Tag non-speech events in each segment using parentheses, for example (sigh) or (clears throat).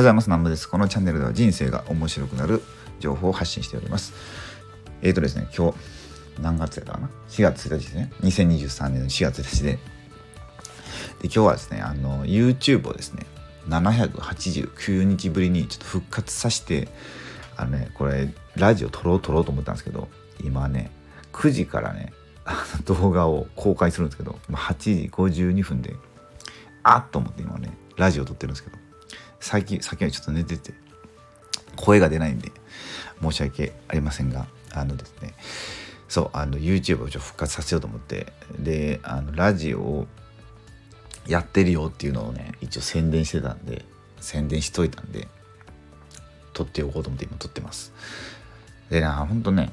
ございます。南部です？このチャンネルでは人生が面白くなる情報を発信しております。えーとですね、今日、何月やったかな ?4 月1日ですね。2023年の4月1日で。で、今日はですね、あの、YouTube をですね、789日ぶりにちょっと復活させて、あのね、これ、ラジオ撮ろう撮ろうと思ったんですけど、今ね、9時からね、(laughs) 動画を公開するんですけど、8時52分で、あっと思って今ね、ラジオ撮ってるんですけど、最近、先はちょっと寝てて、声が出ないんで、申し訳ありませんが、あのですね、そう、あの、YouTube をちょっと復活させようと思って、で、あの、ラジオをやってるよっていうのをね、一応宣伝してたんで、宣伝しといたんで、撮っておこうと思って今撮ってます。でな、ほんとね、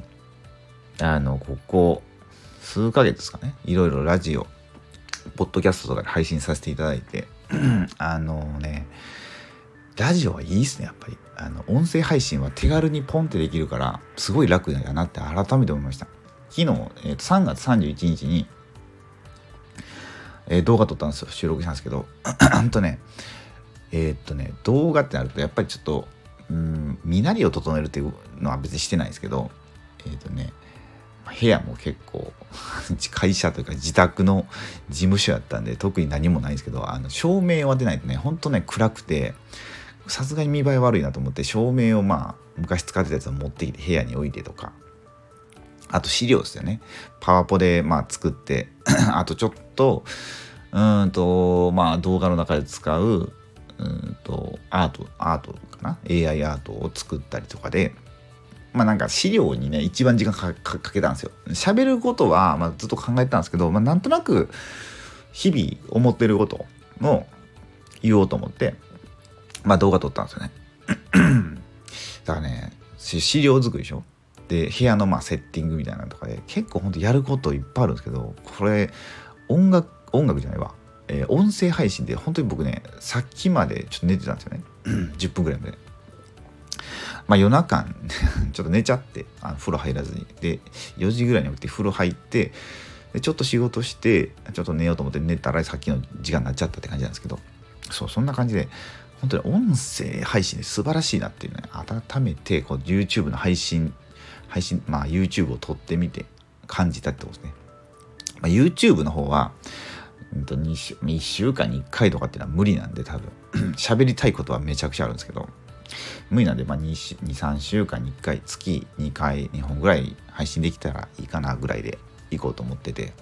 あの、ここ、数ヶ月ですかね、いろいろラジオ、ポッドキャストとかで配信させていただいて、(clears throat) あのね、ラジオはいいっすね、やっぱり。あの、音声配信は手軽にポンってできるから、すごい楽だなって改めて思いました。昨日、えー、と3月31日に、えー、動画撮ったんですよ。収録したんですけど、(clears throat) ほんとね、えー、っとね、動画ってなると、やっぱりちょっと、うん、身なりを整えるっていうのは別にしてないですけど、えっとね、部屋も結構 (laughs) 会社というか自宅の事務所やったんで特に何もないんですけどあの照明を当てないとねほんとね暗くてさすがに見栄え悪いなと思って照明をまあ昔使ってたやつを持ってきて部屋に置いてとか。あと資料ですよね。パワポでまあ作って (clears throat) あとちょっとうんとまあ動画の中で使ううんとアートアートかな？AI アートを作ったりとかで。まあなんか資料にね一番時間かけたんですよ。喋ることは、まあ、ずっと考えてたんですけど、まあ、なんとなく日々思ってることを言おうと思って。まあ動画撮ったんですよね。(clears throat) だからね、資料作りでしょ？で、部屋のまあセッティングみたいなのとかで、結構ほんとやることいっぱいあるんですけど、これ、音楽、音楽じゃないわ。えー、音声配信で本当に僕ね、さっきまでちょっと寝てたんですよね。(clears throat) 10分ぐらいまで。まあ夜中 (laughs) ちょっと寝ちゃって、あの風呂入らずに。で、4時ぐらいに起きて風呂入って、でちょっと仕事して、ちょっと寝ようと思って寝たらさっきの時間になっちゃったって感じなんですけど、そう、そんな感じで、本当に音声配信で素晴らしいなっていうのね、改めてこう YouTube の配信、配信、まあ YouTube を撮ってみて感じたってことですね。まあ、YouTube の方は、うん、と 2, 週1週間に1回とかっていうのは無理なんで多分 (clears throat) 喋りたいことはめちゃくちゃあるんですけど無理なんで、まあ2、3週間に1回月2回2本ぐらい配信できたらいいかなぐらいでいこうと思ってて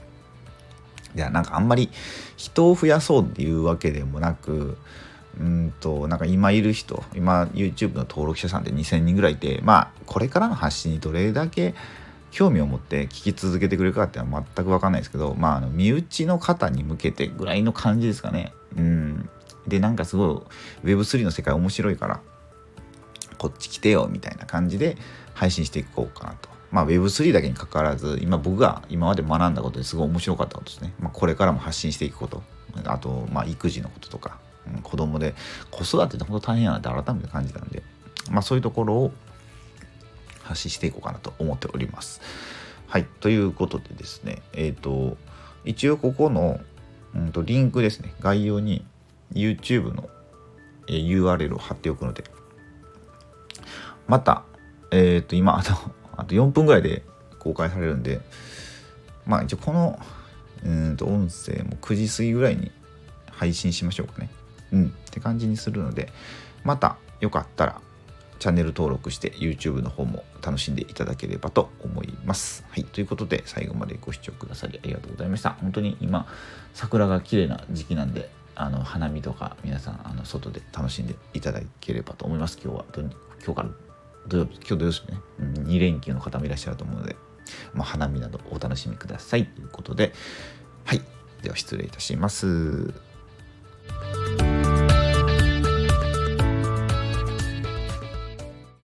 いやなんかあんまり人を増やそうっていうわけでもなくうんとなんか今いる人今 YouTube の登録者さんって2000人ぐらいいてまあこれからの発信にどれだけ興味を持って聞き続けてくれるかっていうのは全く分かんないですけどまああの身内の方に向けてぐらいの感じですかね。うん。でなんかすごい Web3 の世界面白いからこっち来てよみたいな感じで配信していこうかなと。まあ Web3 だけにかかわらず今僕が今まで学んだことですごい面白かったことですね、まあ、これからも発信していくこと。あとまあ育児のこととか。子供で子育てって本当大変やなって改めて感じたんで、まあ、そういうところを発信していこうかなと思っております。はい。ということでですね、えっ、ー、と、一応ここの、うんと、リンクですね、概要に YouTube の、URL を貼っておくので、また、えっ、ー、と、今、あと、あと4分ぐらいで公開されるんで、まあ一応この、うんと、音声も9時過ぎぐらいに配信しましょうかね。うんって感じにするのでまたよかったらチャンネル登録して YouTube の方も楽しんでいただければと思います。はい。ということで最後までご視聴くださりありがとうございました。本当に今桜が綺麗な時期なんであの花見とか皆さんあの外で楽しんでいただければと思います。今日は今日から土曜日、今日土曜日ね、うん、2連休の方もいらっしゃると思うので、まあ、花見などお楽しみくださいということで、はい。では失礼いたします。